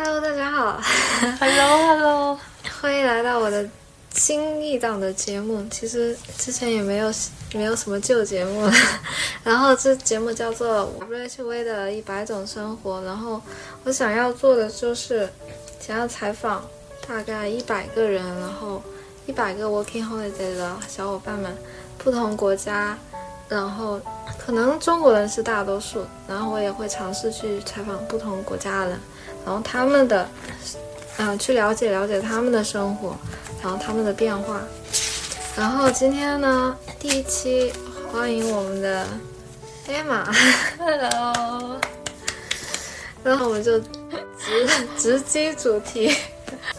Hello，大家好，Hello，Hello，欢迎来到我的新一档的节目。其实之前也没有没有什么旧节目，然后这节目叫做 WHV 的一百种生活。然后我想要做的就是想要采访大概一百个人，然后一百个 Working Holiday 的小伙伴们，不同国家，然后可能中国人是大多数，然后我也会尝试去采访不同国家的人。然后他们的，嗯、去了解了解他们的生活，然后他们的变化。然后今天呢，第一期欢迎我们的 Emma，Hello，然后我们就直直击主题。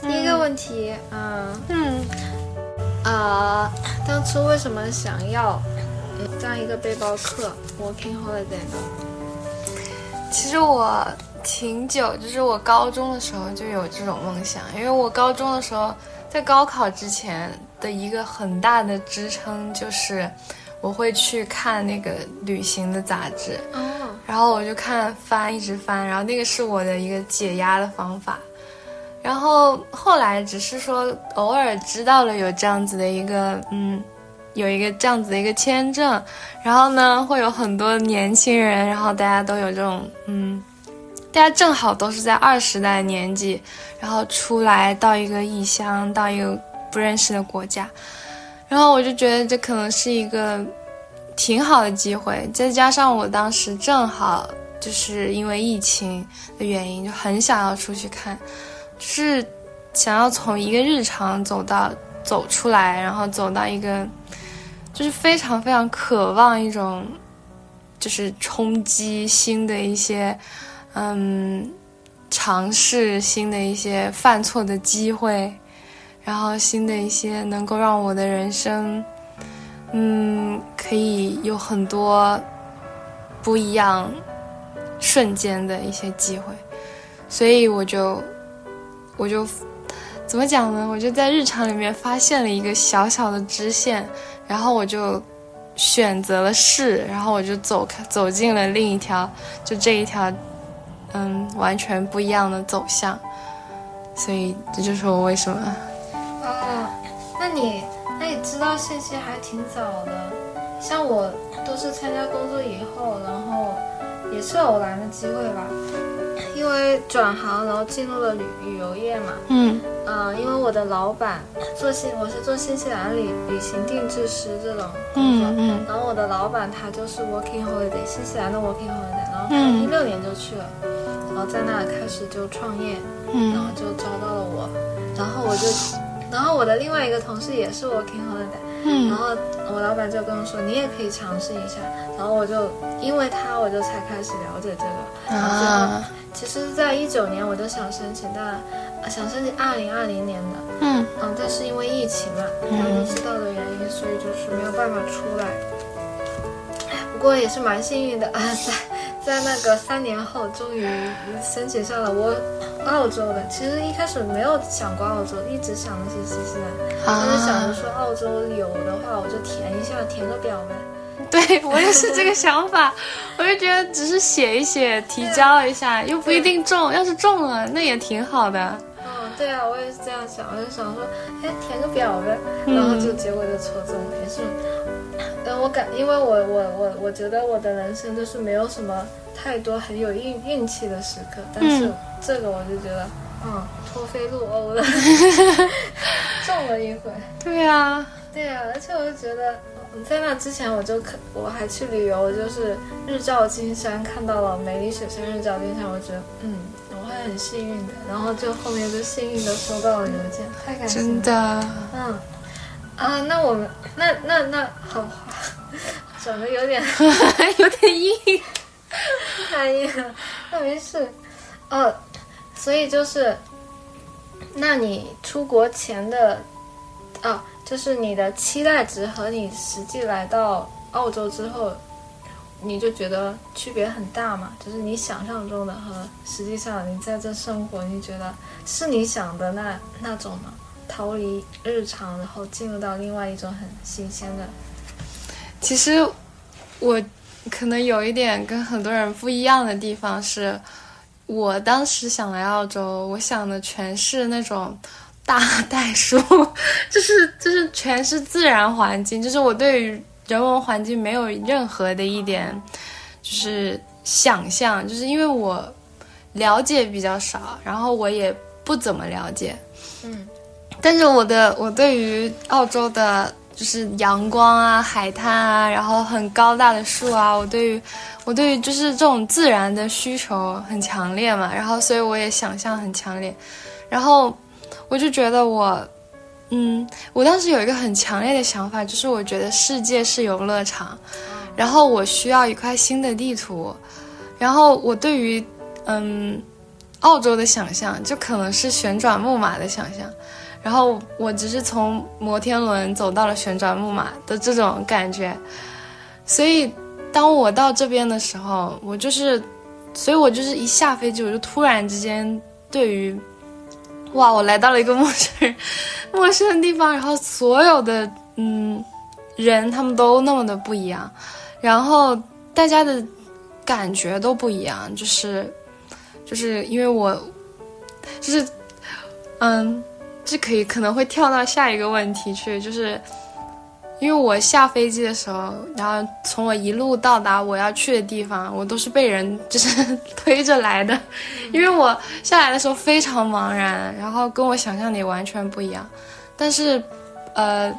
第一个问题，嗯嗯，呃，当初为什么想要嗯这样一个背包客 working holiday 呢？其实我挺久，就是我高中的时候就有这种梦想，因为我高中的时候在高考之前的一个很大的支撑就是我会去看那个旅行的杂志，哦，然后我就看翻，一直翻，然后那个是我的一个解压的方法。然后后来只是说偶尔知道了有这样子的一个嗯，有一个这样子的一个签证，然后呢会有很多年轻人，然后大家都有这种嗯，大家正好都是在二十代年纪，然后出来到一个异乡，到一个不认识的国家，然后我就觉得这可能是一个挺好的机会，再加上我当时正好就是因为疫情的原因，就很想要出去看，就是想要从一个日常走到走出来，然后走到一个就是非常非常渴望一种就是冲击新的一些嗯尝试新的一些犯错的机会，然后新的一些能够让我的人生嗯可以有很多不一样瞬间的一些机会，所以我就我就怎么讲呢？我就在日常里面发现了一个小小的支线，然后我就选择了试，然后我就走开走进了另一条，就这一条嗯完全不一样的走向，所以这就是我为什么哦，那你那你知道信息还挺早的，像我都是参加工作以后，然后也是偶然的机会吧，因为转行然后进入了旅旅游业嘛，嗯。呃、因为我的老板做新我是做新西兰旅旅行定制师这种工作，嗯。嗯然后我的老板他就是 working holiday 新西兰的 working holiday，然后他嗯一六年就去了，然后在那开始就创业，然后嗯就招到了我，然后我就，然后我的另外一个同事也是 working holiday，然嗯后我老板就跟我说你也可以尝试一下，然后我就因为他我就才开始了解这个，然后最后啊其实，在一九年我就想申请，但呃想申请二零二零年的，嗯嗯，但是因为疫情嘛，大家都知道的原因，所以就是没有办法出来。哎不过也是蛮幸运的啊，在在那个三年后，终于申请上了我澳洲的。其实一开始没有想过澳洲，一直想的是新西兰。但是想着啊，说澳洲有的话，我就填一下，填个表呗。对我也是这个想法，我就觉得只是写一写，提交一下，又不一定中，要是中了那也挺好的。嗯，对啊，我也是这样想，我就想说，哎，填个表呗，然后就结果就抽中了，也是。嗯，我感，因为我我我我觉得我的人生就是没有什么太多很有运运气的时刻，但是嗯。这个我就觉得，嗯，脱飞入欧了 中了一回。对啊，对啊，而且我就觉得，嗯在那之前我就看我还去旅游，就是日照金山，看到了美丽雪山日照金山，我觉得，嗯，我会很幸运的。然后就后面就幸运的收到了邮件，太开心真。的，嗯，啊，那我们那那那好，转的有点 有点硬。太硬了，那没事。哦，所以就是，那你出国前的，啊，就是你的期待值和你实际来到澳洲之后，你就觉得区别很大嘛？就是你想象中的和实际上你在这生活，你觉得是你想的那那种吗？逃离日常，然后进入到另外一种很新鲜的。其实我可能有一点跟很多人不一样的地方是，我当时想来澳洲，我想的全是那种大袋鼠，就是 就是全是自然环境，就是我对于人文环境没有任何的一点就是想象，就是因为我了解比较少，然后我也不怎么了解，嗯，但是我的我对于澳洲的。就是阳光啊，海滩啊，然后很高大的树啊，我对于，我对于就是这种自然的需求很强烈嘛，然后所以我也想象很强烈，然后我就觉得我，嗯，我当时有一个很强烈的想法，就是我觉得世界是游乐场，然后我需要一块新的地图，然后我对于，嗯，澳洲的想象就可能是旋转木马的想象。然后我只是从摩天轮走到了旋转木马的这种感觉，所以当我到这边的时候，我就是，所以我就是一下飞机，我就突然之间对于，哇，我来到了一个陌生人、陌生的地方，然后所有的嗯人他们都那么的不一样，然后大家的感觉都不一样，就是就是因为我就是嗯。是可以可能会跳到下一个问题去，就是因为我下飞机的时候，然后从我一路到达我要去的地方，我都是被人就是 推着来的，因为我下来的时候非常茫然，然后跟我想象的完全不一样。但是，呃，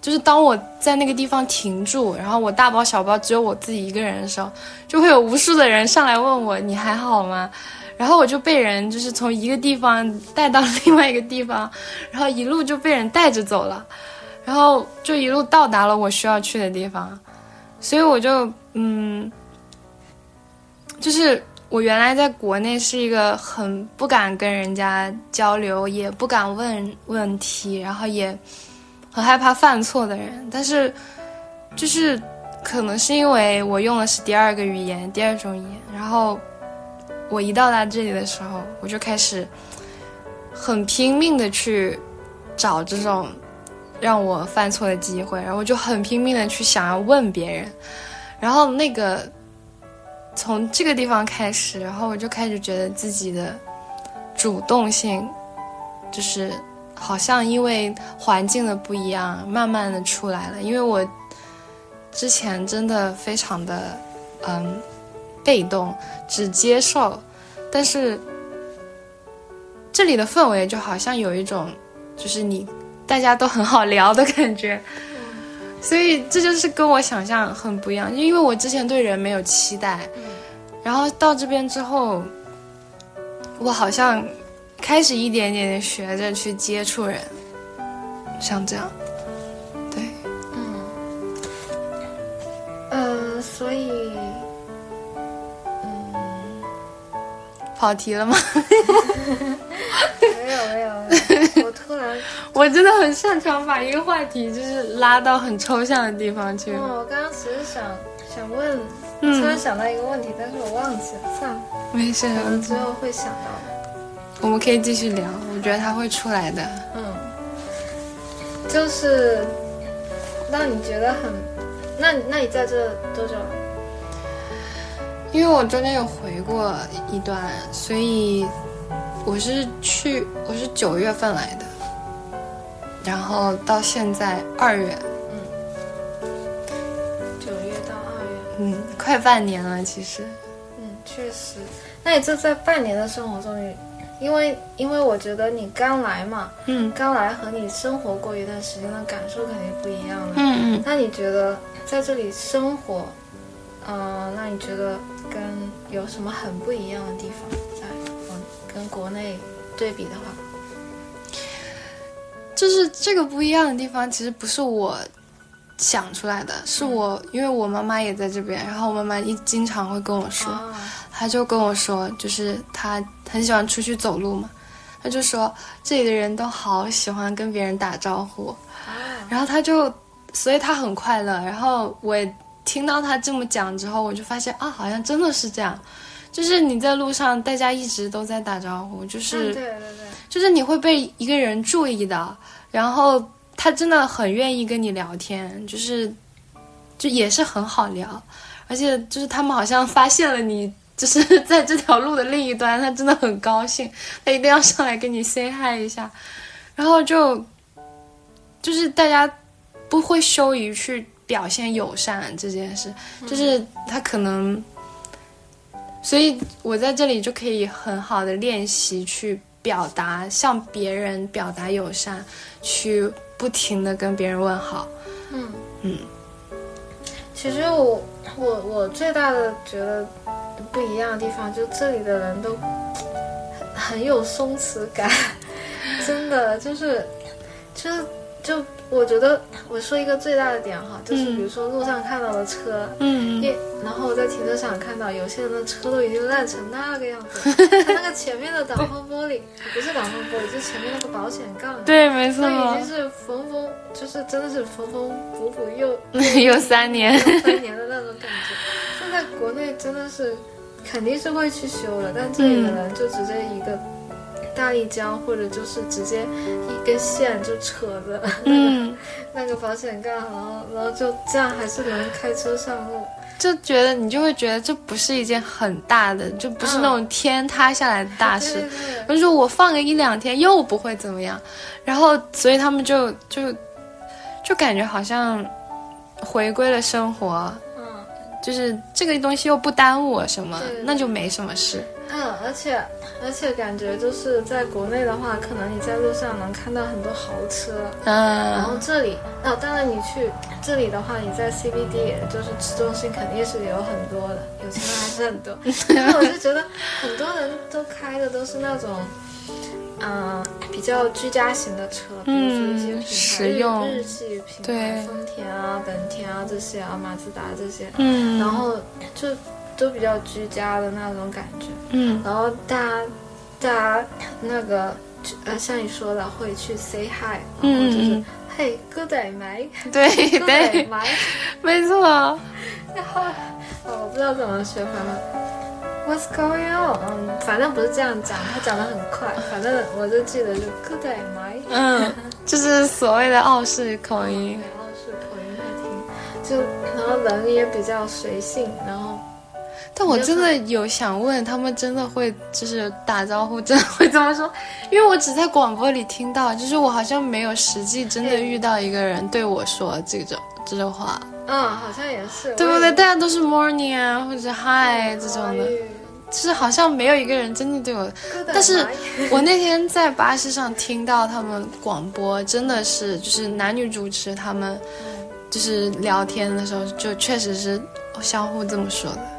就是当我在那个地方停住，然后我大包小包只有我自己一个人的时候，就会有无数的人上来问我你还好吗？然后我就被人就是从一个地方带到另外一个地方，然后一路就被人带着走了，然后就一路到达了我需要去的地方，所以我就嗯，就是我原来在国内是一个很不敢跟人家交流，也不敢问问题，然后也很害怕犯错的人，但是就是可能是因为我用的是第二个语言，第二种语言，然后。我一到达这里的时候，我就开始很拼命的去找这种让我犯错的机会，然后我就很拼命的去想要问别人，然后那个从这个地方开始，然后我就开始觉得自己的主动性就是好像因为环境的不一样，慢慢的出来了，因为我之前真的非常的嗯。被动，只接受，但是这里的氛围就好像有一种，就是你大家都很好聊的感觉，所以这就是跟我想象很不一样。因为我之前对人没有期待，然后到这边之后，我好像开始一点点的学着去接触人，像这样，对，嗯，呃，所以。跑题了吗？没有没有，我突然，我真的很擅长把一个话题就是拉到很抽象的地方去。哦，我刚刚只是想想问，突然想到一个问题，但是我忘记了，算了，没事，可能之后会想到。我们可以继续聊，我觉得他会出来的。嗯，就是让你觉得很，那那你在这多久了？因为我中间有回过一段，所以我是去我是九月份来的，然后到现在二月，嗯，九月到二月，嗯，快半年了，其实，嗯，确实。那你这在半年的生活中，你因为因为我觉得你刚来嘛，嗯，刚来和你生活过一段时间的感受肯定不一样了，嗯嗯。那你觉得在这里生活，嗯，那你觉得？跟有什么很不一样的地方，在嗯跟国内对比的话，就是这个不一样的地方，其实不是我想出来的，是我因为我妈妈也在这边，然后我妈妈一经常会跟我说，她就跟我说，就是她很喜欢出去走路嘛，她就说这里的人都好喜欢跟别人打招呼，然后她就，所以她很快乐，然后我。听到他这么讲之后，我就发现啊，好像真的是这样，就是你在路上，大家一直都在打招呼，就是对对对，就是你会被一个人注意的，然后他真的很愿意跟你聊天，就是就也是很好聊，而且就是他们好像发现了你就是在这条路的另一端，他真的很高兴，他一定要上来跟你 say hi 一下，然后就就是大家不会羞于去表现友善这件事，就是他可能，所以我在这里就可以很好的练习去表达，向别人表达友善，去不停的跟别人问好，嗯嗯。其实我我我最大的觉得不一样的地方，就这里的人都很很有松弛感，真的就是就是就我觉得我说一个最大的点哈，就是比如说路上看到的车，嗯。一然后我在停车场看到有些人的车都已经烂成那个样子，他那个前面的挡风玻璃不是挡风玻璃，就前面那个保险杠，对，没错，那已经是缝缝，就是真的是缝缝补补又 又三年，三年的那种感觉。现在国内真的是肯定是会去修的，但这里的人就直接一个大力胶，或者就是直接一根线就扯着嗯，那个保险杠，然后然后就这样还是能开车上路。就觉得你就会觉得这不是一件很大的，就不是那种天塌下来的大事。对对对我就说我放个一两天又不会怎么样，然后所以他们就就就感觉好像回归了生活，嗯就是这个东西又不耽误我什么，那就没什么事。嗯，而且而且感觉就是在国内的话，可能你在路上能看到很多豪车，嗯。然后嗯，这里，哦，当然你去这里的话，你在 CBD，也就是市中心，肯定是有很多的，有钱人还是很多。但是我就觉得很多人都开的都是那种，嗯、比较居家型的车，比如说一些嗯品牌，实用日日系品牌，丰田啊、本田啊这些啊，马自达这些，嗯，然后就都比较居家的那种感觉。嗯然后大家大家那个呃，像你说的会去 say hi，然后就是、嗯嘿哥仔买，对对，买，没错，然 后哦我不知道怎么学，反正 What's going on？嗯，反正不是这样讲，他讲的很快，反正我就记得就哥仔买，嗯，就是所谓的澳式口音。然后是口音会听，就然后人也比较随性，然后但我真的有想问，他们真的会就是打招呼，真的会这么说？因为我只在广播里听到，就是我好像没有实际真的遇到一个人对我说这种这种话，嗯，好像也是，对不对？大家都是 morning 啊或者 hi 这种的，哎就是好像没有一个人真的对我。但是我那天在巴士上听到他们广播，真的是就是男女主持他们就是聊天的时候，就确实是相互这么说的。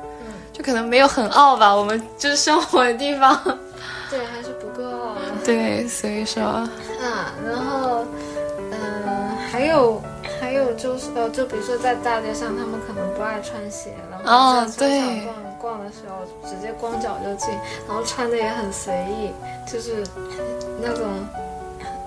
嗯就可能没有很傲吧，我们就是生活的地方。对，还是不够傲的。对，所以说，啊，然后，嗯、还有还有就是呃，就比如说在大街上，他们可能不爱穿鞋，然后哦在商场对逛逛的时候，直接光脚就进，然后穿的也很随意，就是那种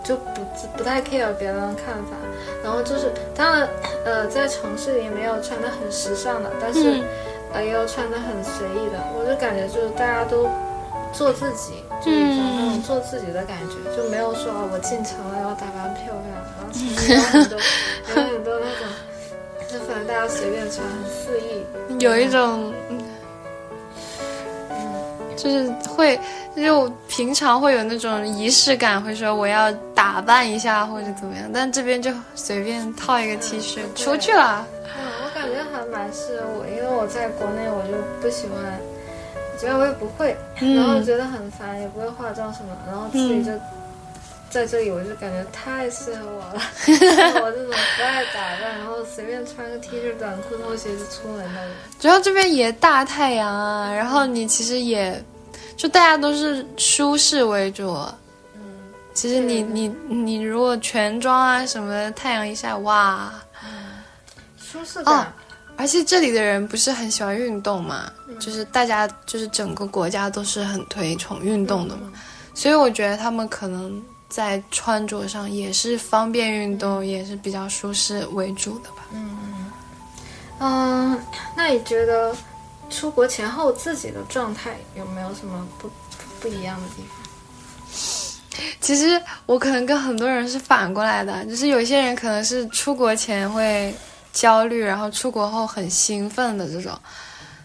就不不太 care 别人的看法，然后就是当然呃，在城市里没有穿的很时尚的，但是、嗯呃也有穿的很随意的，我就感觉就是大家都做自己，就一种那种做自己的感觉，就没有说啊我进城了要打扮漂亮，然后城里有很多有很多那种，就反正大家随便穿，很肆意。有一种，嗯就是会，就平常会有那种仪式感，会说我要打扮一下或者怎么样，但这边就随便套一个 T 恤对出去了。还蛮适合我，因为我在国内我就不喜欢，主要我也不会，然后嗯觉得很烦，也不会化妆什么，然后自己就。在这里我就感觉太适合我了，我这种不爱打扮，然后随便穿个 T 恤、短裤、拖鞋就出门的人。主要这边也大太阳啊，然后你其实也，就大家都是舒适为主。嗯，其实你你你如果全妆啊什么的，太阳一下，哇！舒适感。哦而且这里的人不是很喜欢运动嘛，嗯。就是大家就是整个国家都是很推崇运动的嘛，所以我觉得他们可能在穿着上也是方便运动，也是比较舒适为主的吧。嗯，那你觉得出国前后自己的状态有没有什么不不一样的地方？其实我可能跟很多人是反过来的，就是有些人可能是出国前会焦虑，然后出国后很兴奋的这种，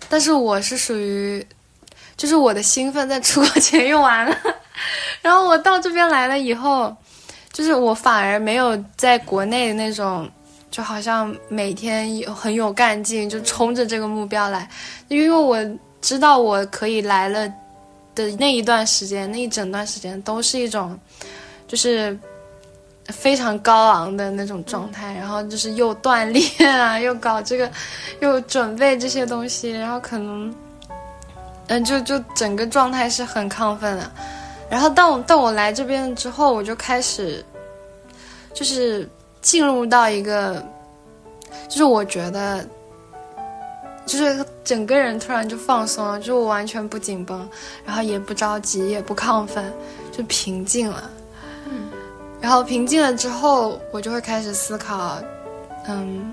但是我是属于就是我的兴奋在出国前用完了，然后我到这边来了以后，就是我反而没有在国内那种，就好像每天很有干劲，就冲着这个目标来，因为我知道我可以来了的那一段时间，那一整段时间都是一种，就是。非常高昂的那种状态，然后就是又锻炼啊，又搞这个，又准备这些东西，然后可能，嗯，就就整个状态是很亢奋的。然后当我当我来这边之后，我就开始，就是进入到一个，就是我觉得，就是整个人突然就放松了，就我完全不紧绷，然后也不着急，也不亢奋，就平静了。然后平静了之后，我就会开始思考，嗯，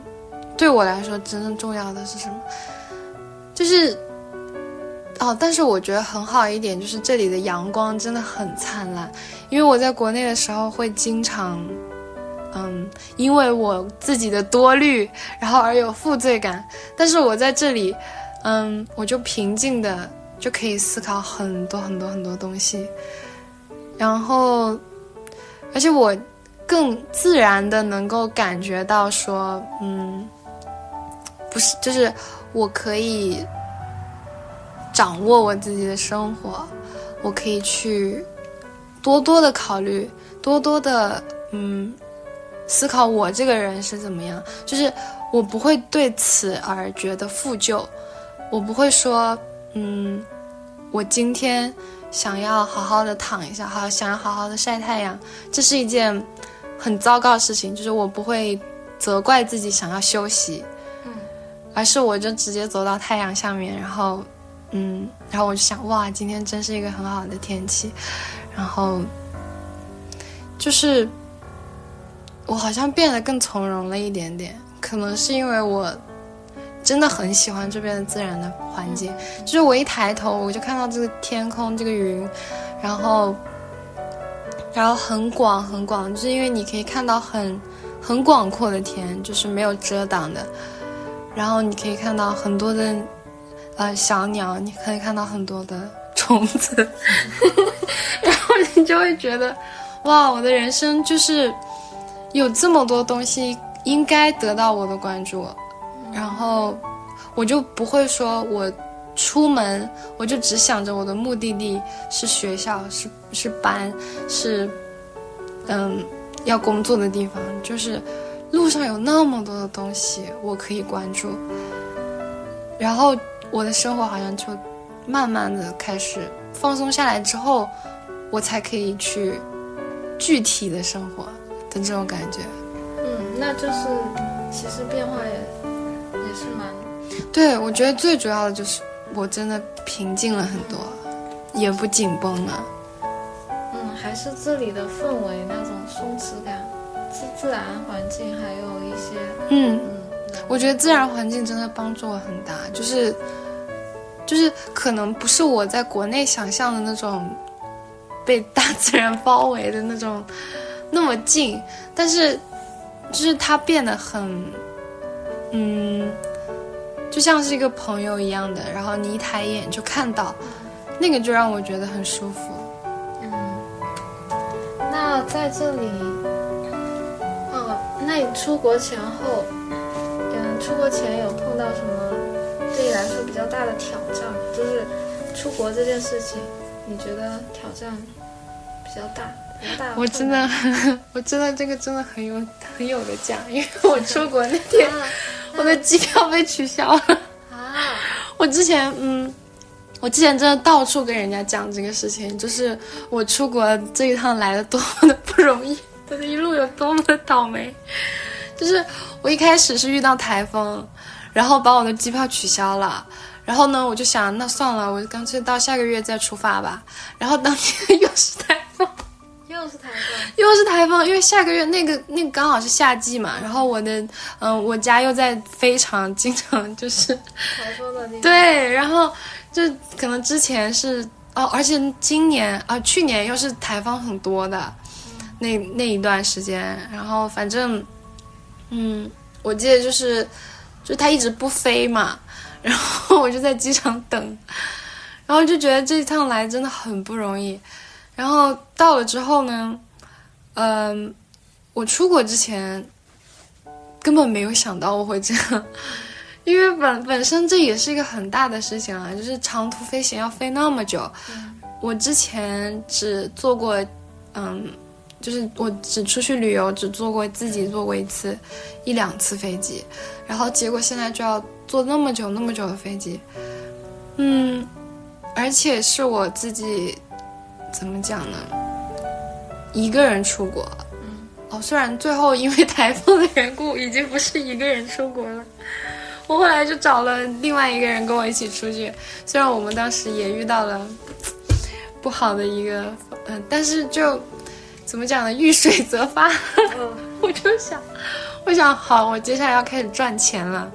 对我来说真正重要的是什么？就是，哦，但是我觉得很好一点，就是这里的阳光真的很灿烂。因为我在国内的时候会经常，嗯，因为我自己的多虑，然后而有负罪感。但是我在这里，嗯，我就平静的就可以思考很多很多很多东西，然后。而且我更自然的能够感觉到说，嗯，不是，就是我可以掌握我自己的生活，我可以去多多的考虑，多多的嗯思考我这个人是怎么样，就是我不会对此而觉得负疚，我不会说，嗯，我今天。想要好好的躺一下，好想要好好的晒太阳，这是一件很糟糕的事情。就是我不会责怪自己想要休息，嗯，而是我就直接走到太阳下面，然后，嗯，然后我就想，哇，今天真是一个很好的天气，然后，就是我好像变得更从容了一点点，可能是因为我。真的很喜欢这边的自然的环境，就是我一抬头，我就看到这个天空，这个云，然后，然后很广很广，就是因为你可以看到很很广阔的天，就是没有遮挡的，然后你可以看到很多的呃小鸟，你可以看到很多的虫子，然后你就会觉得，哇，我的人生就是有这么多东西应该得到我的关注。然后，我就不会说，我出门我就只想着我的目的地是学校，是是班，是嗯要工作的地方。就是路上有那么多的东西我可以关注，然后我的生活好像就慢慢的开始放松下来之后，我才可以去具体的生活的这种感觉。嗯，那就是其实变化也。对，我觉得最主要的就是我真的平静了很多，也不紧绷了。嗯，还是这里的氛围那种松弛感，自自然环境还有一些……嗯嗯，我觉得自然环境真的帮助我很大，就是就是可能不是我在国内想象的那种被大自然包围的那种那么近，但是就是它变得很。嗯，就像是一个朋友一样的，然后你一抬眼就看到，那个就让我觉得很舒服。嗯，那在这里，哦，那你出国前后，嗯，出国前有碰到什么对你来说比较大的挑战？就是出国这件事情，你觉得挑战比较大？我真的，我真的这个真的很有很有的讲，因为我出国那天。我的机票被取消了啊！我之前嗯，我之前真的到处跟人家讲这个事情，就是我出国这一趟来的多么的不容易，这一路有多么的倒霉。就是我一开始是遇到台风，然后把我的机票取消了，然后呢，我就想那算了，我干脆到下个月再出发吧。然后当天 又是台风。又是台风，又是台风，因为下个月那个那个刚好是夏季嘛，然后我的嗯，我家又在非常经常就是台风的地方，对，然后就可能之前是哦，而且今年啊，去年又是台风很多的那那一段时间，然后反正嗯，我记得就是就它一直不飞嘛，然后我就在机场等。然然后就觉得这一趟来真的很不容易。然后到了之后呢，嗯，我出国之前根本没有想到我会这样，因为本本身这也是一个很大的事情啊，就是长途飞行要飞那么久。我之前只坐过，嗯，就是我只出去旅游只坐过自己坐过一次一两次飞机，然后结果现在就要坐那么久那么久的飞机，嗯，而且是我自己。怎么讲呢？一个人出国，哦，虽然最后因为台风的缘故，已经不是一个人出国了。我后来就找了另外一个人跟我一起出去，虽然我们当时也遇到了不好的一个，嗯，但是就怎么讲呢？遇水则发，我就想，我想好，我接下来要开始赚钱了，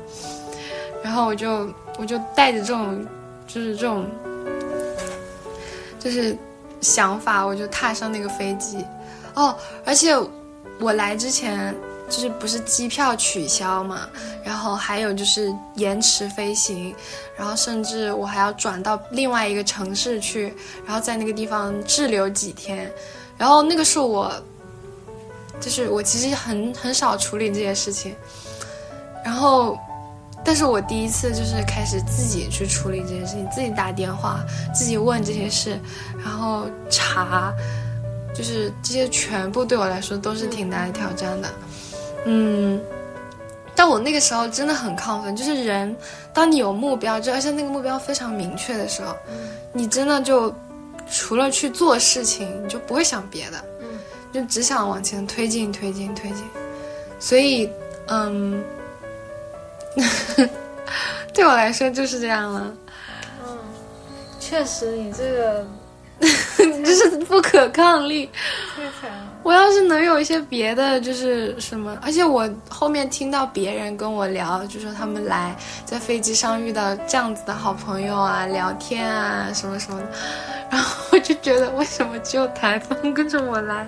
然后我就我就带着这种，就是这种，就是。想法，我就踏上那个飞机，哦，而且我来之前就是不是机票取消嘛，然后还有就是延迟飞行，然后甚至我还要转到另外一个城市去，然后在那个地方滞留几天，然后那个是我，就是我其实很很少处理这些事情，然后。但是我第一次就是开始自己去处理这件事情，自己打电话，自己问这些事，然后查，就是这些全部对我来说都是挺大的挑战的，嗯，但我那个时候真的很亢奋，就是人，当你有目标，就而且那个目标非常明确的时候，你真的就除了去做事情，你就不会想别的，嗯，就只想往前推进，推进，推进，所以，嗯。对我来说就是这样了。嗯，确实，你这个 就是不可抗力。我要是能有一些别的，就是什么，而且我后面听到别人跟我聊，就说他们来在飞机上遇到这样子的好朋友啊，聊天啊，什么什么的，然后我就觉得，为什么只有台风跟着我来？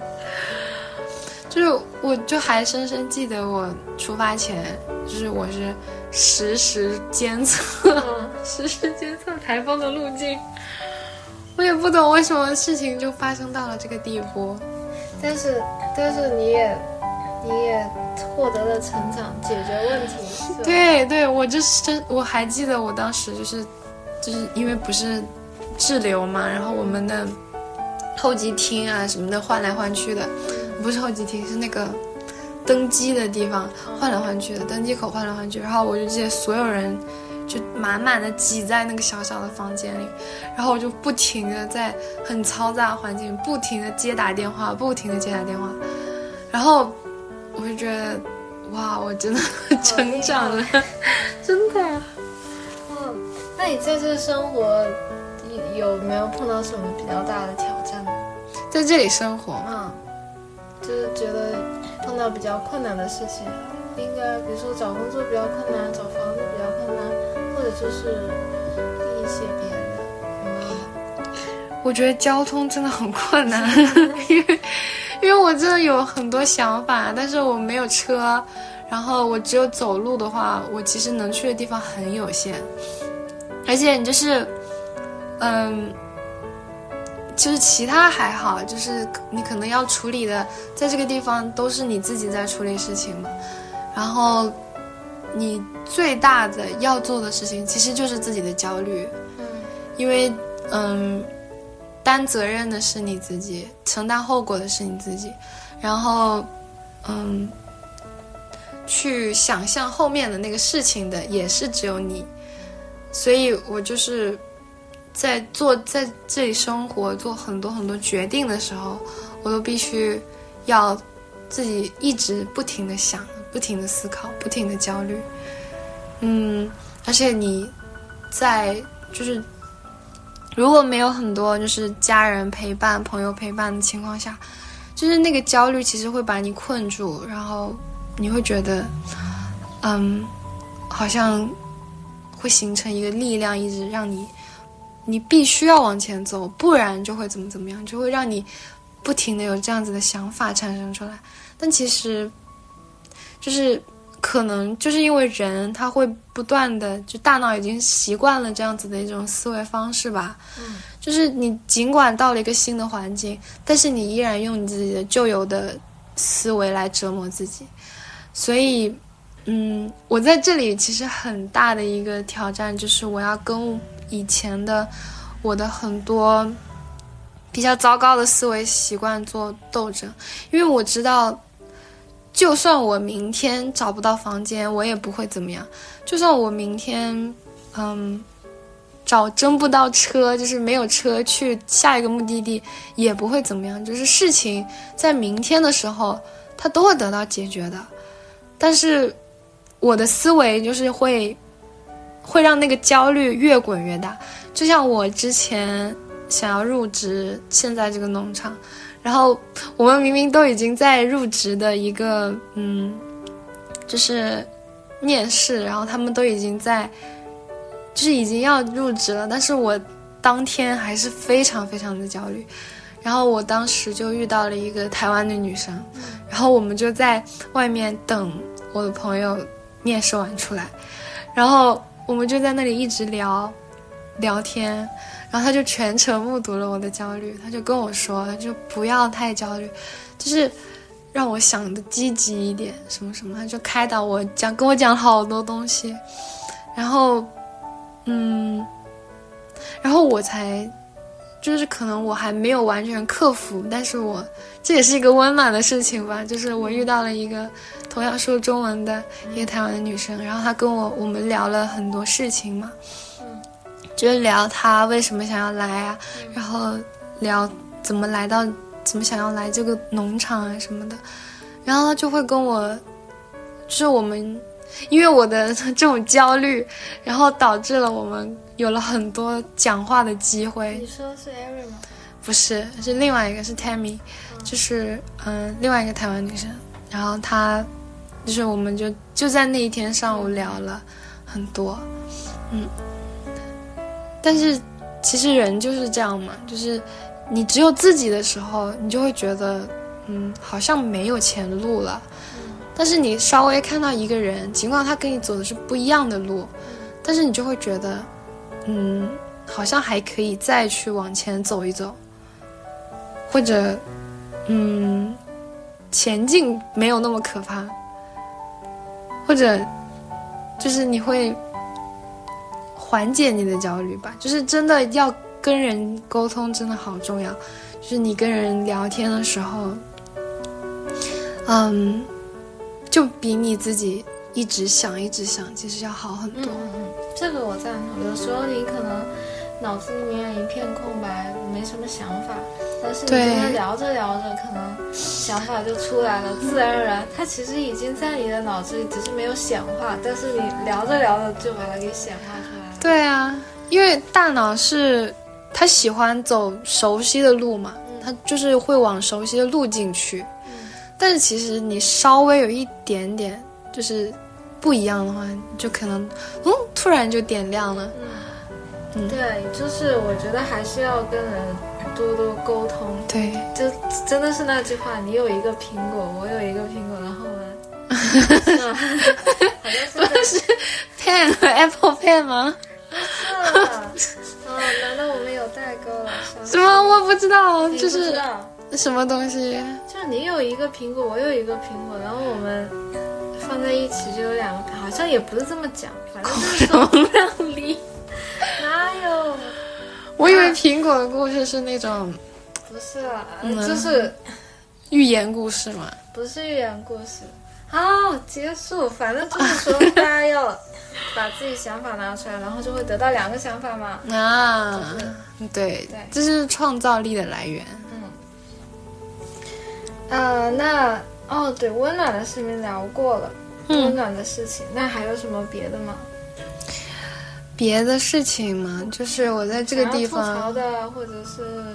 就是，我就还深深记得我出发前，就是我是。实时监测，实时监测台风的路径。我也不懂为什么事情就发生到了这个地步，但是，但是你也，你也获得了成长，解决问题。对对，我就是真，我还记得我当时就是，就是因为不是滞留嘛，然后我们的候机厅啊什么的换来换去的，不是候机厅，是那个。登机的地方换来换去的，登机口换来换去，然后我就记得所有人就满满的挤在那个小小的房间里，然后我就不停的在很嘈杂的环境，不停的接打电话，不停的接打电话，然后我就觉得，哇，我真的成长了，真的。嗯，那你在这生活有没有碰到什么比较大的挑战呢？在这里生活，嗯，就是觉得。碰到比较困难的事情，应该比如说找工作比较困难，找房子比较困难，或者就是一些别的。我觉得交通真的很困难，因为因为我真的有很多想法，但是我没有车，然后我只有走路的话，我其实能去的地方很有限，而且你就是，嗯。就是其他还好，就是你可能要处理的，在这个地方都是你自己在处理事情嘛。然后，你最大的要做的事情其实就是自己的焦虑。嗯。因为，嗯，担责任的是你自己，承担后果的是你自己，然后，嗯，去想象后面的那个事情的也是只有你。所以我就是。在做在这里生活、做很多很多决定的时候，我都必须要自己一直不停的想、不停的思考、不停的焦虑。嗯，而且你在就是如果没有很多就是家人陪伴、朋友陪伴的情况下，就是那个焦虑其实会把你困住，然后你会觉得，嗯，好像会形成一个力量，一直让你。你必须要往前走，不然就会怎么怎么样，就会让你不停的有这样子的想法产生出来。但其实，就是可能就是因为人他会不断的，就大脑已经习惯了这样子的一种思维方式吧。嗯，就是你尽管到了一个新的环境，但是你依然用你自己的旧有的思维来折磨自己。所以，嗯，我在这里其实很大的一个挑战就是我要跟以前的我的很多比较糟糕的思维习惯做斗争，因为我知道。就算我明天找不到房间，我也不会怎么样。就算我明天，嗯，找争不到车，就是没有车去下一个目的地，也不会怎么样。就是事情在明天的时候，它都会得到解决的。但是我的思维就是会，会让那个焦虑越滚越大。就像我之前想要入职现在这个农场。然后我们明明都已经在入职的一个嗯，就是面试，然后他们都已经在，就是已经要入职了，但是我当天还是非常非常的焦虑。然后我当时就遇到了一个台湾的女生，然后我们就在外面等我的朋友面试完出来，然后我们就在那里一直聊聊天。然后他就全程目睹了我的焦虑，他就跟我说，他就不要太焦虑，就是让我想的积极一点，什么什么，他就开导我，讲跟我讲好多东西，然后，嗯，然后我才，就是可能我还没有完全克服，但是我这也是一个温暖的事情吧，就是我遇到了一个同样说中文的一个台湾的女生，然后她跟我我们聊了很多事情嘛。就是聊她为什么想要来啊，然后聊怎么来到，怎么想要来这个农场啊什么的，然后她就会跟我，就是我们，因为我的这种焦虑，然后导致了我们有了很多讲话的机会。你说是艾瑞吗？不是，是另外一个是 Tammy，就是嗯另外一个台湾女生，然后她，就是我们就就在那一天上午聊了很多，嗯。但是，其实人就是这样嘛，就是你只有自己的时候，你就会觉得，嗯，好像没有前路了。但是你稍微看到一个人，尽管他跟你走的是不一样的路，但是你就会觉得，嗯，好像还可以再去往前走一走，或者，嗯，前进没有那么可怕，或者，就是你会。缓解你的焦虑吧，就是真的要跟人沟通，真的好重要。就是你跟人聊天的时候，嗯，就比你自己一直想、一直想，其实要好很多。这个我赞同。有时候你可能脑子里面一片空白，没什么想法，但是你跟他聊着聊着，可能想法就出来了，自然而然，他其实已经在你的脑子里，只是没有显化，但是你聊着聊着就把它给显化出来。对啊，因为大脑是，他喜欢走熟悉的路嘛，他就是会往熟悉的路径去。但是其实你稍微有一点点就是不一样的话，就可能嗯，突然就点亮了。嗯，对，就是我觉得还是要跟人多多沟通。对，就真的是那句话，你有一个苹果，我有一个苹果，然后呢？不是 pen 和 Apple pen 吗？是啊，难道我们有代沟了？什么？我不知道，就是什么东西？就是你有一个苹果，我有一个苹果，然后我们放在一起就有两个，好像也不是这么讲，反正就是容量力。哪有？我以为苹果的故事是那种，不是啊，就是寓言故事嘛。不是寓言故事。好，结束。反正就是说，大家要把自己想法拿出来，然后就会得到两个想法嘛。啊，对对，这是创造力的来源。嗯。呃，那哦，对，温暖的事情聊过了，温暖的事情，那还有什么别的吗？别的事情吗？就是我在这个地方吐槽的，或者是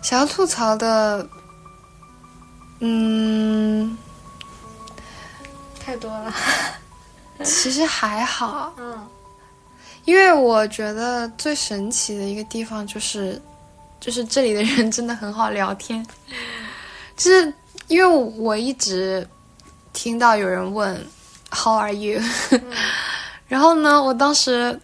想要吐槽的，嗯。太多了，其实还好，嗯，因为我觉得最神奇的一个地方就是，就是这里的人真的很好聊天，就是因为我一直听到有人问 “How are you”，然后呢，我当时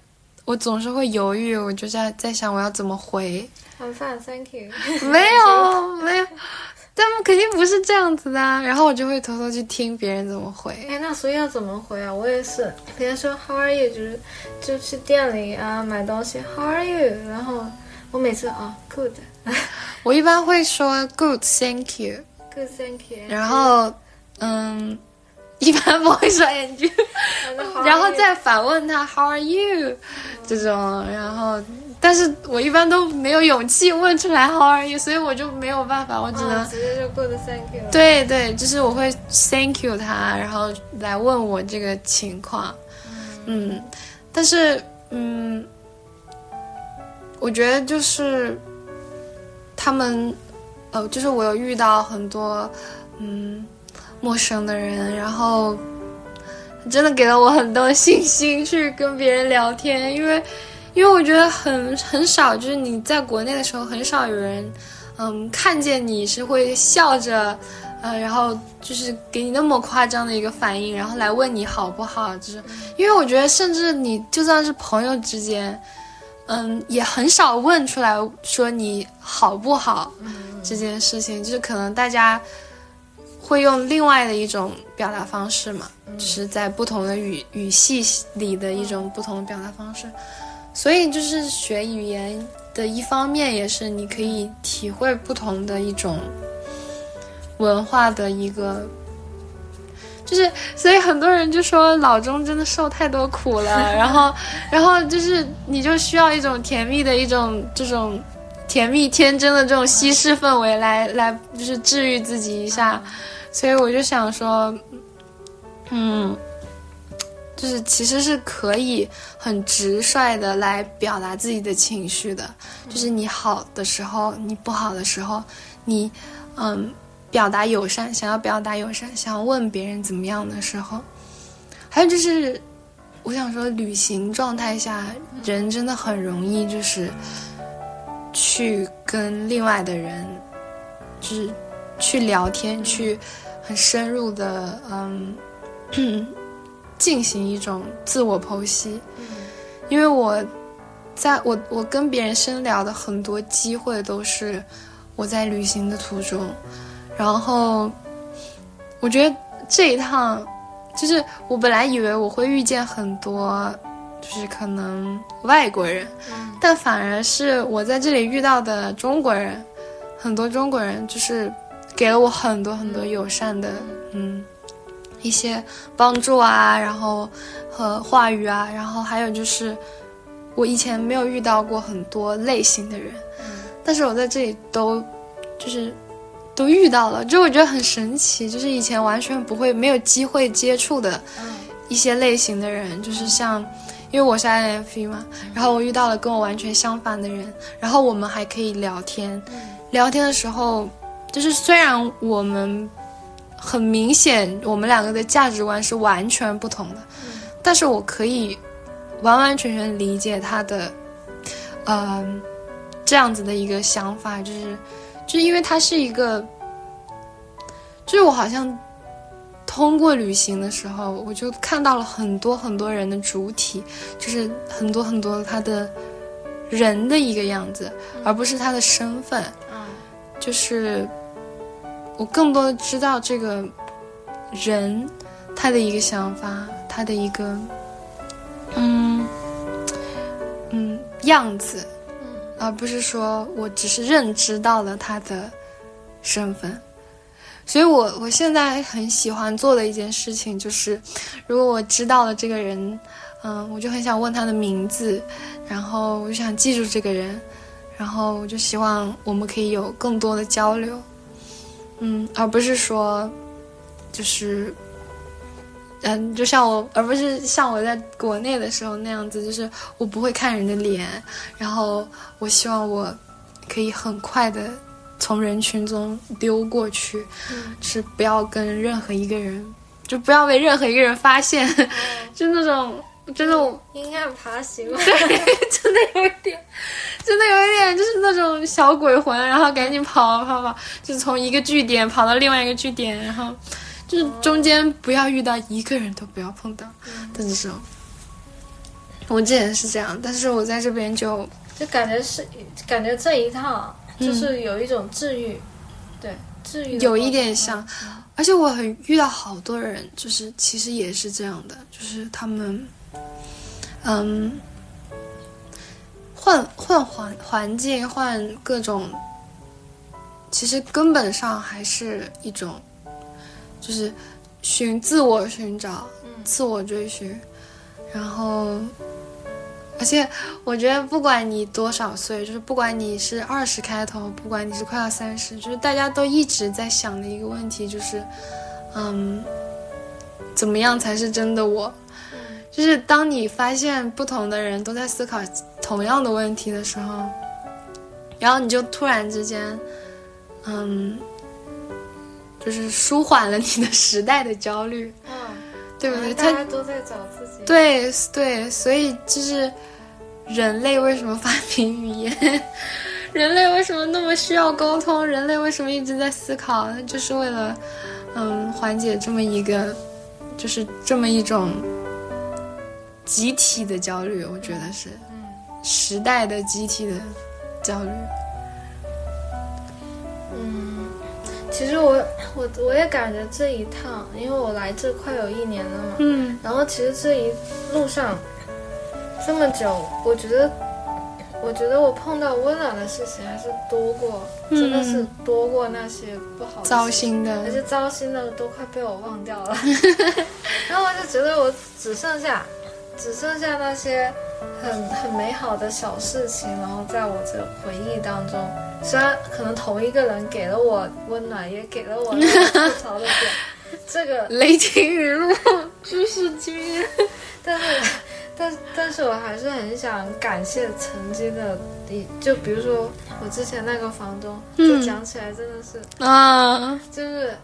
我总是会犹豫，我就在在想我要怎么回。I'm fine, thank you。没有没 有，他们肯定不是这样子的啊。然后我就会偷偷去听别人怎么回。哎，那所以要怎么回啊？我也是，别人说 How are you，就是就去店里啊买东西，How are you？然后我每次啊 Good，我一般会说 “Good, thank you”，Good, thank you。然后嗯，一般不会说 “and you”，然后再反问他 “How are you”，这种，然后。但是我一般都没有勇气问出来 “How are you”，所以我就没有办法，我只能、啊、直接就 Good, thank you。对对，就是我会 thank you 他，然后来问我这个情况。嗯，嗯但是嗯，我觉得就是他们，呃，就是我有遇到很多嗯陌生的人，然后真的给了我很多信心去跟别人聊天，因为。因为我觉得很很少，就是你在国内的时候，很少有人，嗯，看见你是会笑着，呃，然后就是给你那么夸张的一个反应，然后来问你好不好，就是因为我觉得，甚至你就算是朋友之间，嗯，也很少问出来说你好不好这件事情，就是可能大家会用另外的一种表达方式嘛，就是在不同的语语系里的一种不同的表达方式。所以，就是学语言的一方面，也是你可以体会不同的一种文化的一个，就是，所以很多人就说老钟真的受太多苦了，然后，然后就是你就需要一种甜蜜的一种这种甜蜜天真的这种西式氛围来来，就是治愈自己一下。所以我就想说，嗯。就是其实是可以很直率的来表达自己的情绪的，就是你好的时候，你不好的时候，你嗯表达友善，想要表达友善，想要问别人怎么样的时候，还有就是我想说，旅行状态下人真的很容易就是去跟另外的人就是去聊天，去很深入的嗯。进行一种自我剖析，因为我在我我跟别人深聊的很多机会都是我在旅行的途中，然后我觉得这一趟就是我本来以为我会遇见很多就是可能外国人，但反而是我在这里遇到的中国人，很多中国人就是给了我很多很多友善的嗯。一些帮助啊，然后和话语啊，然后还有就是，我以前没有遇到过很多类型的人，但是我在这里都就是都遇到了，就我觉得很神奇，就是以前完全不会没有机会接触的一些类型的人，就是像因为我是 INFP 嘛，然后我遇到了跟我完全相反的人，然后我们还可以聊天，聊天的时候，就是虽然我们。很明显，我们两个的价值观是完全不同的，嗯、但是我可以完完全全理解他的，呃，这样子的一个想法，就是，就是因为他是一个，就是我好像通过旅行的时候，我就看到了很多很多人的主体，就是很多很多他的人的一个样子，而不是他的身份，嗯，就是。我更多的知道这个人他的一个想法，他的一个嗯嗯样子，而不是说我只是认知到了他的身份。所以我我现在很喜欢做的一件事情就是，如果我知道了这个人，嗯，我就很想问他的名字，然后我就想记住这个人，然后我就希望我们可以有更多的交流。嗯，而不是说，就是，嗯，就像我，而不是像我在国内的时候那样子，就是我不会看人的脸，然后我希望我可以很快的从人群中溜过去，嗯、是不要跟任何一个人，就不要被任何一个人发现，嗯、就那种真的我阴暗爬行，对，真的有一点。真的有一点就是那种小鬼魂，然后赶紧跑跑跑，就从一个据点跑到另外一个据点，然后就是中间不要遇到一个人都不要碰到的那种。我之前是这样，但是我在这边就就感觉是感觉这一趟就是有一种治愈，对治愈有一点像，而且我很遇到好多人，就是其实也是这样的，就是他们，嗯，换换环环境，换各种，其实根本上还是一种，就是寻自我寻找，自我追寻，然后。而且我觉得，不管你多少岁，就是不管你是二十开头，不管你是快要三十，就是大家都一直在想的一个问题，就是，嗯，怎么样才是真的我？就是当你发现不同的人都在思考同样的问题的时候，然后你就突然之间，嗯，就是舒缓了你的时代的焦虑，嗯，对不对？大他家都在找自己，对对，所以就是人类为什么发明语言？人类为什么那么需要沟通？人类为什么一直在思考？就是为了，嗯，缓解这么一个，就是这么一种集体的焦虑。我觉得是嗯时代的集体的焦虑。嗯，其实我我我也感觉这一趟，因为我来这快有一年了嘛，嗯然后其实这一路上这么久，我觉得，我觉得我碰到温暖的事情还是多过，真的是多过那些不好糟心的而且糟心的都快被我忘掉了。然后我就觉得我只剩下，只剩下那些很很美好的小事情，然后在我这回忆当中，虽然可能同一个人给了我温暖，也给了我 那个吐槽的点，这个 雷霆雨露，知识君。但是，但但是我还是很想感谢曾经的你，就比如说我之前那个房东，就讲起来真的是，啊，就是，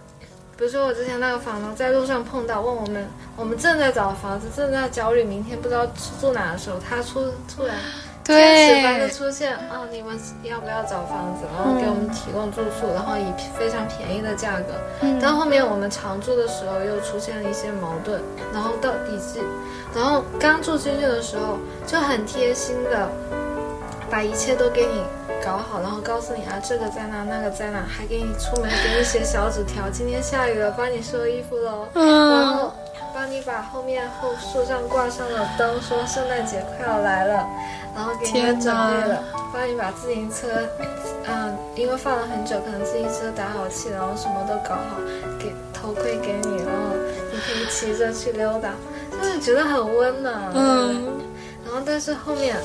比如说我之前那个房东在路上碰到，问我们，我们正在找房子，正在焦虑明天不知道住哪的时候，他出突然天使般的，出现啊，你们要不要找房子？然后给我们提供住宿，然后以非常便宜的价格。嗯但后面我们常住的时候又出现了一些矛盾，然后到以致，然后刚住进去的时候就很贴心的把一切都给你搞好，然后告诉你啊这个在哪，那个在哪，还给你出门给你写小纸条，今天下雨了，帮你收衣服喽。然嗯后帮你把后面后树上挂上了灯，说圣诞节快要来了，然后给你们准备了，帮你把自行车，嗯，因为放了很久，可能自行车打好气，然后什么都搞好，给头盔给你，然后你可以骑着去溜达，就是觉得很温暖。嗯，然后但是后面，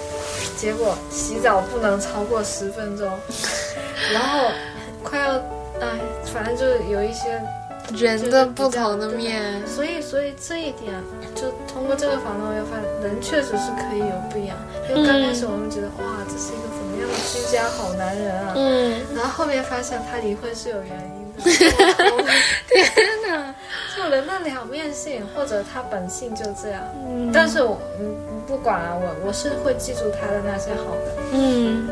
结果洗澡不能超过十分钟，然后快要，哎，反正就有一些人的不同的面，所以，所以这一点，就通过这个房东，我又发现人确实是可以有不一样。因为刚开始我们觉得，哇，这是一个怎么样的居家好男人啊，嗯，然后后面发现他离婚是有原因的。天哪，就人的两面性，或者他本性就这样。嗯但是我，嗯，不管了、我我是会记住他的那些好的。嗯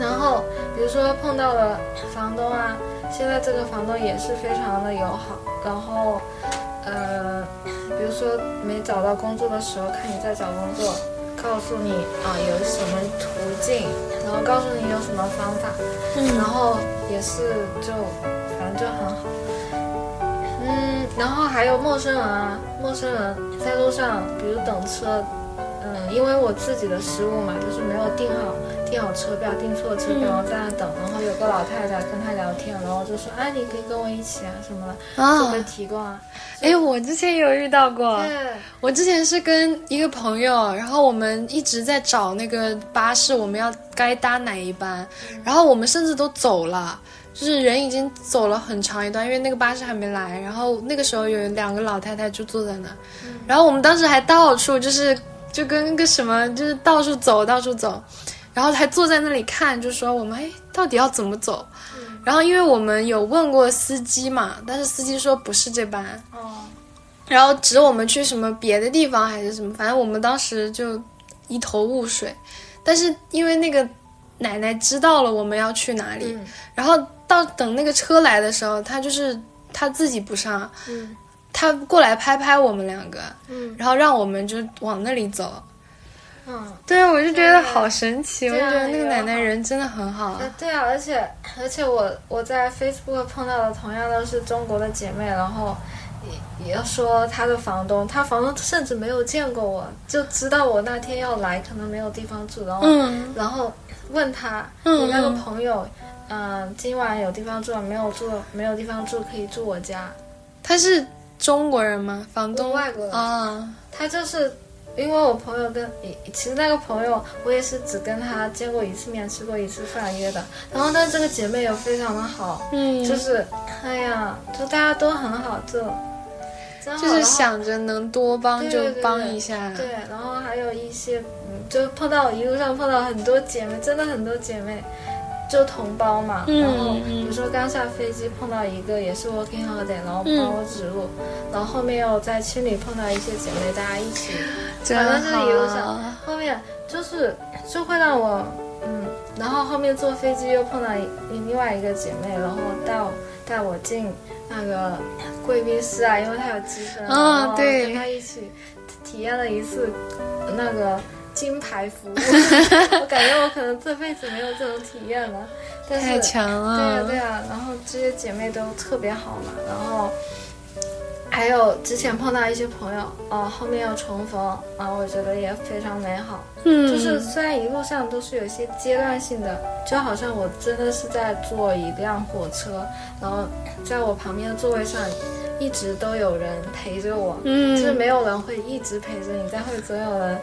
然后，比如说碰到了房东啊，现在这个房东也是非常的友好。然后，呃，比如说没找到工作的时候，看你在找工作，告诉你啊有什么途径，然后告诉你有什么方法，然嗯后也是就反正就很好。嗯，然后还有陌生人啊，陌生人在路上，比如等车，嗯，因为我自己的失误嘛，就是没有定好订好车票，订错车票，然后在那等，然后有个老太太跟他聊天，然后就说，哎，你可以跟我一起啊什么的，就会，提供啊。哎，我之前有遇到过，对，我之前是跟一个朋友，然后我们一直在找那个巴士，我们要该搭哪一班，然后我们甚至都走了。就是人已经走了很长一段，因为那个巴士还没来。然后那个时候有两个老太太就坐在那，然后我们当时还到处就是就跟个什么，就是到处走到处走，然后还坐在那里看，就说我们哎到底要怎么走？然后因为我们有问过司机嘛，但是司机说不是这班，哦，然后指我们去什么别的地方还是什么，反正我们当时就一头雾水。但是因为那个奶奶知道了我们要去哪里，嗯。然后到等那个车来的时候，她就是他自己不上，嗯。他过来拍拍我们两个，嗯。然后让我们就往那里走。嗯，对啊，我就觉得好神奇，我觉得那个奶奶人真的很好。呃对啊，而且而且我我在 Facebook 碰到的同样都是中国的姐妹，然后也也要说她的房东，她房东甚至没有见过我，就知道我那天要来，可能没有地方住，然后、嗯。然后问他，嗯你那个嗯。朋友，嗯、今晚有地方住没有住没有地方住，可以住我家。他是中国人吗？房东？外国人。啊，他就是因为我朋友跟其实那个朋友，我也是只跟他见过一次面，吃过一次饭约的。然后但这个姐妹也非常的好，嗯，就是哎呀，就大家都很好，就好就是想着能多帮就对对对帮一下。对，然后还有一些，嗯，就碰到一路上碰到很多姐妹，真的很多姐妹，就同胞嘛。嗯然后嗯。比如说刚下飞机碰到一个也是 working holiday，然后嗯帮我指路，然后后面又在青旅碰到一些姐妹，大家一起，真反正就是一路上，后面就是就会让我，嗯，然后后面坐飞机又碰到一另外一个姐妹，然后带我带我进那个贵宾室啊，因为她有积分，啊对跟她一起体验了一次那个金牌服务，我感觉我可能这辈子没有这种体验了，但是太强了。对呀、对呀、然后这些姐妹都特别好嘛，然后还有之前碰到一些朋友，哦、后面又重逢，啊、我觉得也非常美好。嗯，就是虽然一路上都是有一些阶段性的，就好像我真的是在坐一辆火车，然后在我旁边的座位上一直都有人陪着我，嗯。就是嗯，没有人会一直陪着你，但会总有人，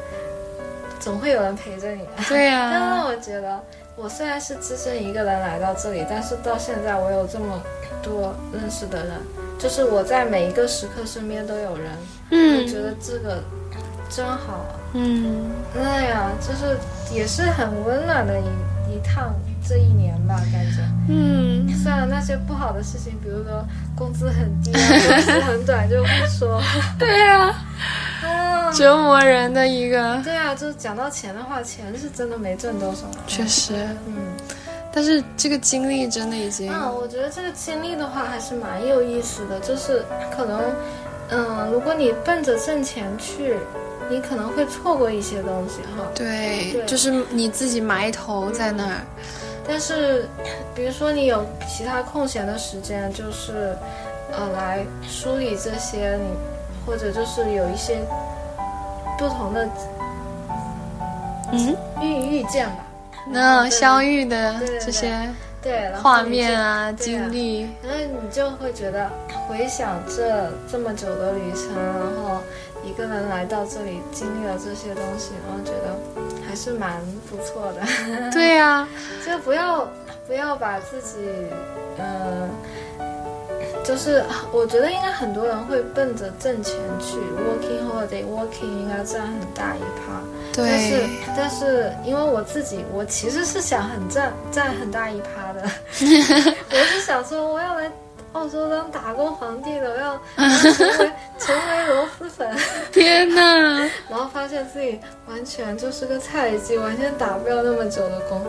总会有人陪着你。对呀 但让呀，我觉得，我虽然是只身一个人来到这里，但是到现在我有这么多认识的人，就是我在每一个时刻身边都有人，我觉嗯得这个真好啊。嗯，哎呀，就是也是很温暖的一一趟这一年吧，感觉。嗯，算了那些不好的事情，比如说工资很低啊，工资很短就不说。对呀，啊，折磨人的一个，对啊，就是讲到钱的话，钱是真的没挣多少。确实。嗯。但是这个经历真的已经，啊，我觉得这个经历的话还是蛮有意思的，就是可能，嗯，如果你奔着挣钱去，你可能会错过一些东西哈。对，对就是你自己埋头在那儿，但是，比如说你有其他空闲的时间，就是，呃，来梳理这些你，或者就是有一些不同的嗯，遇遇见吧。那相遇的这些后画面啊、对经历，然后你就会觉得回想这这么久的旅程，然后一个人来到这里经历了这些东西，然后觉得还是蛮不错的。对呀，就不要不要把自己，嗯、就是我觉得应该很多人会奔着挣钱去，working holiday，working 应该占很大一趴。但是，但是因为我自己，我其实是想很占占很大一趴的，我是想说我要来澳洲当打工皇帝的，我要成为成为螺蛳粉，天哪，然后发现自己完全就是个菜鸡，完全打不了那么久的工。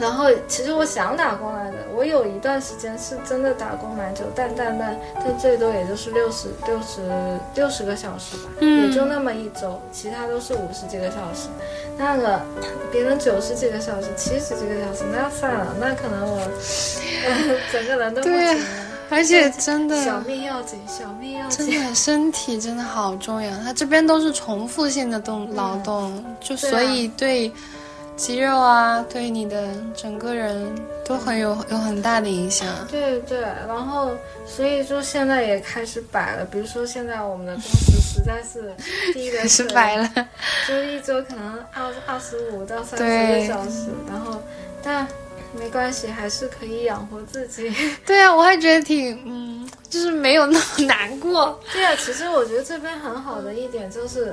然后其实我想打工来的，我有一段时间是真的打工蛮久，但但但但最多也就是六十六十六十个小时吧，嗯也就那么一周，其他都是五十几个小时。那个别人九十几个小时、七十几个小时，那算了，那可能我、呃、整个人都不对行了。而且真的，小命要紧，小命要紧真紧。的身体真的好重要，他这边都是重复性的动劳动，就所以对肌肉啊，对你的整个人都很有有很大的影响。对对，然后所以就现在也开始摆了，比如说现在我们的工资实在是低的开始摆了，就一周可能二二十五到三十个小时，然后但没关系，还是可以养活自己。对啊，我还觉得挺嗯，就是没有那么难过。对啊，其实我觉得这边很好的一点就是。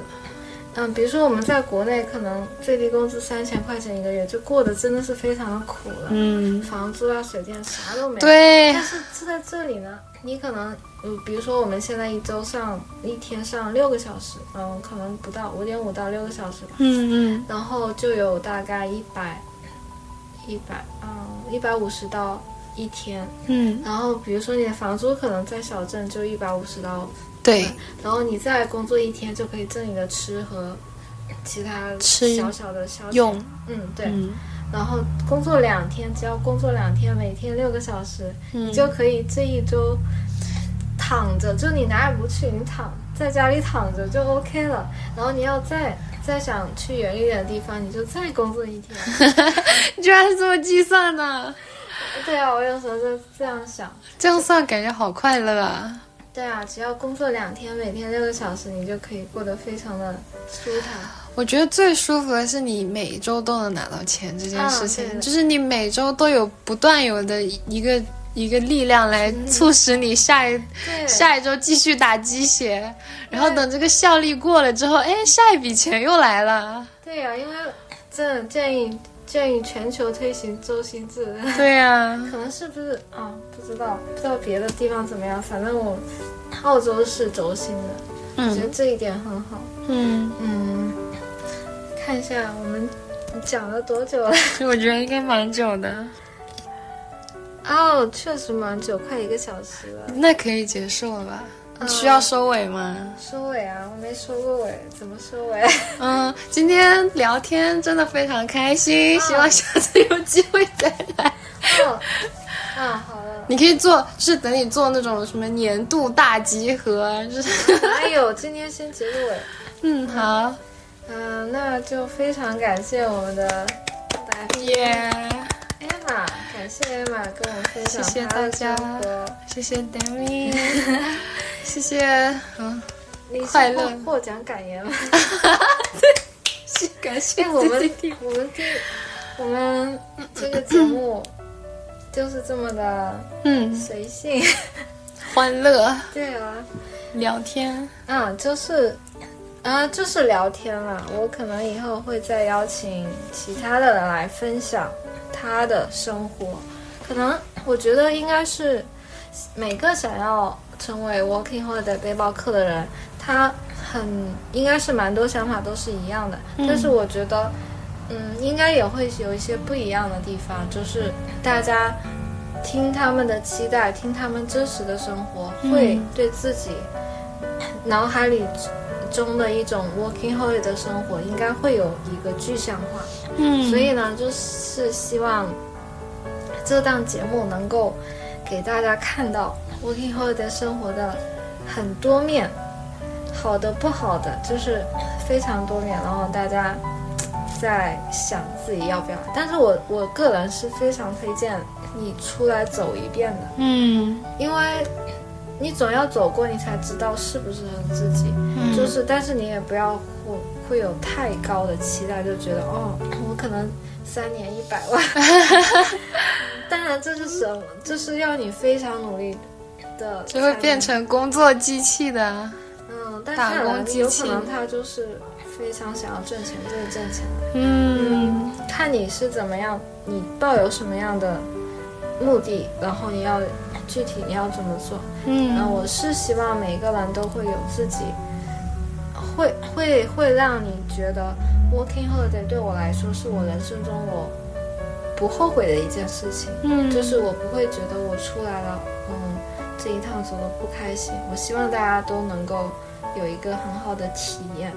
嗯，比如说我们在国内可能最低工资三千块钱一个月，就过得真的是非常的苦了，嗯，房租啊、水电啥都没有。对但是是在这里呢，你可能，嗯，比如说我们现在一周上一天上六个小时，嗯，可能不到五点五到六个小时吧，嗯嗯，然后就有大概一百，一百，嗯，一百五十到一天，嗯，然后比如说你的房租可能在小镇就一百五十刀，对，然后你再工作一天就可以挣你的吃和其他吃小小的消用，嗯，对。嗯然后工作两天，只要工作两天，每天六个小时，嗯你就可以这一周躺着，就你哪也不去，你躺在家里躺着就 OK 了。然后你要再再想去远一点的地方，你就再工作一天。你 居然是这么计算的，对啊，我有时候就这样想。这样算感觉好快乐啊！对啊，只要工作两天，每天六个小时，你就可以过得非常的舒坦。我觉得最舒服的是你每周都能拿到钱这件事情，就是你每周都有不断有的一个一个力量来促使你下一、对，下一周继续打鸡血，然后等这个效力过了之后，哎，下一笔钱又来了。对呀、因为真的建议建议全球推行周薪制。对呀、可能是不是啊？不知道，不知道别的地方怎么样。反正我澳洲是轴心的，我觉得嗯这一点很好。嗯，嗯，看一下我们讲了多久了？我觉得应该蛮久的，哦，确实蛮久，快一个小时了。那可以结束了吧？嗯需要收尾吗？收尾啊，我没收过尾，怎么收尾？嗯，今天聊天真的非常开心，哦希望下次有机会再来。哦，啊，好了。你可以做，就是等你做那种什么年度大集合，就是，哪有？今天先结个尾。嗯，好，嗯、那就非常感谢我们的耶、Emma，感谢 Emma 跟我们分享谢谢大家。谢谢 Demi，谢谢，嗯，你快乐获获奖感言吗？感谢哎，我们我们这我们这个节目就是这么的嗯，随性。欢乐对啊，聊天，啊，就是啊，就是聊天了。我可能以后会再邀请其他的人来分享他的生活。可能我觉得应该是每个想要成为 working holiday 背包客的人，他很应该是蛮多想法都是一样的。但是我觉得，嗯，应该也会有一些不一样的地方，就是大家听他们的期待，听他们真实的生活，会对自己脑海里中的一种 working holiday 的生活，应该会有一个具象化。嗯，所以呢，就是希望这档节目能够给大家看到 working holiday 生活的很多面，好的不好的，就是非常多面。然后大家在想自己要不要，但是我我个人是非常推荐你出来走一遍的，嗯，因为你总要走过，你才知道适不适合自己。嗯就是，但是你也不要会会有太高的期待，就觉得哦，我可能三年一百万。当然，这是什么？这是要你非常努力的，就会变。成工作机器的，嗯，但打是工机器有可能他就是非常想要挣钱，就是挣钱。嗯看你是怎么样，你抱有什么样的目的，然后你要具体你要怎么做。嗯，嗯我是希望每个人都会有自己，会会会让你觉得 working holiday 对我来说是我人生中我不后悔的一件事情，嗯，就是我不会觉得我出来了，嗯，这一趟走的不开心。我希望大家都能够有一个很好的体验。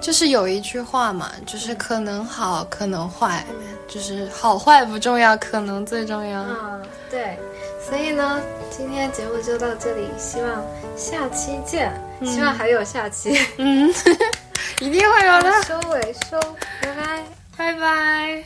就是有一句话嘛，就是可能好，可能坏，就是好坏不重要，可能最重要。嗯，对，所以呢，今天节目就到这里，希望下期见，希望还有下期。嗯，一定会有的。收尾收，拜拜。拜拜。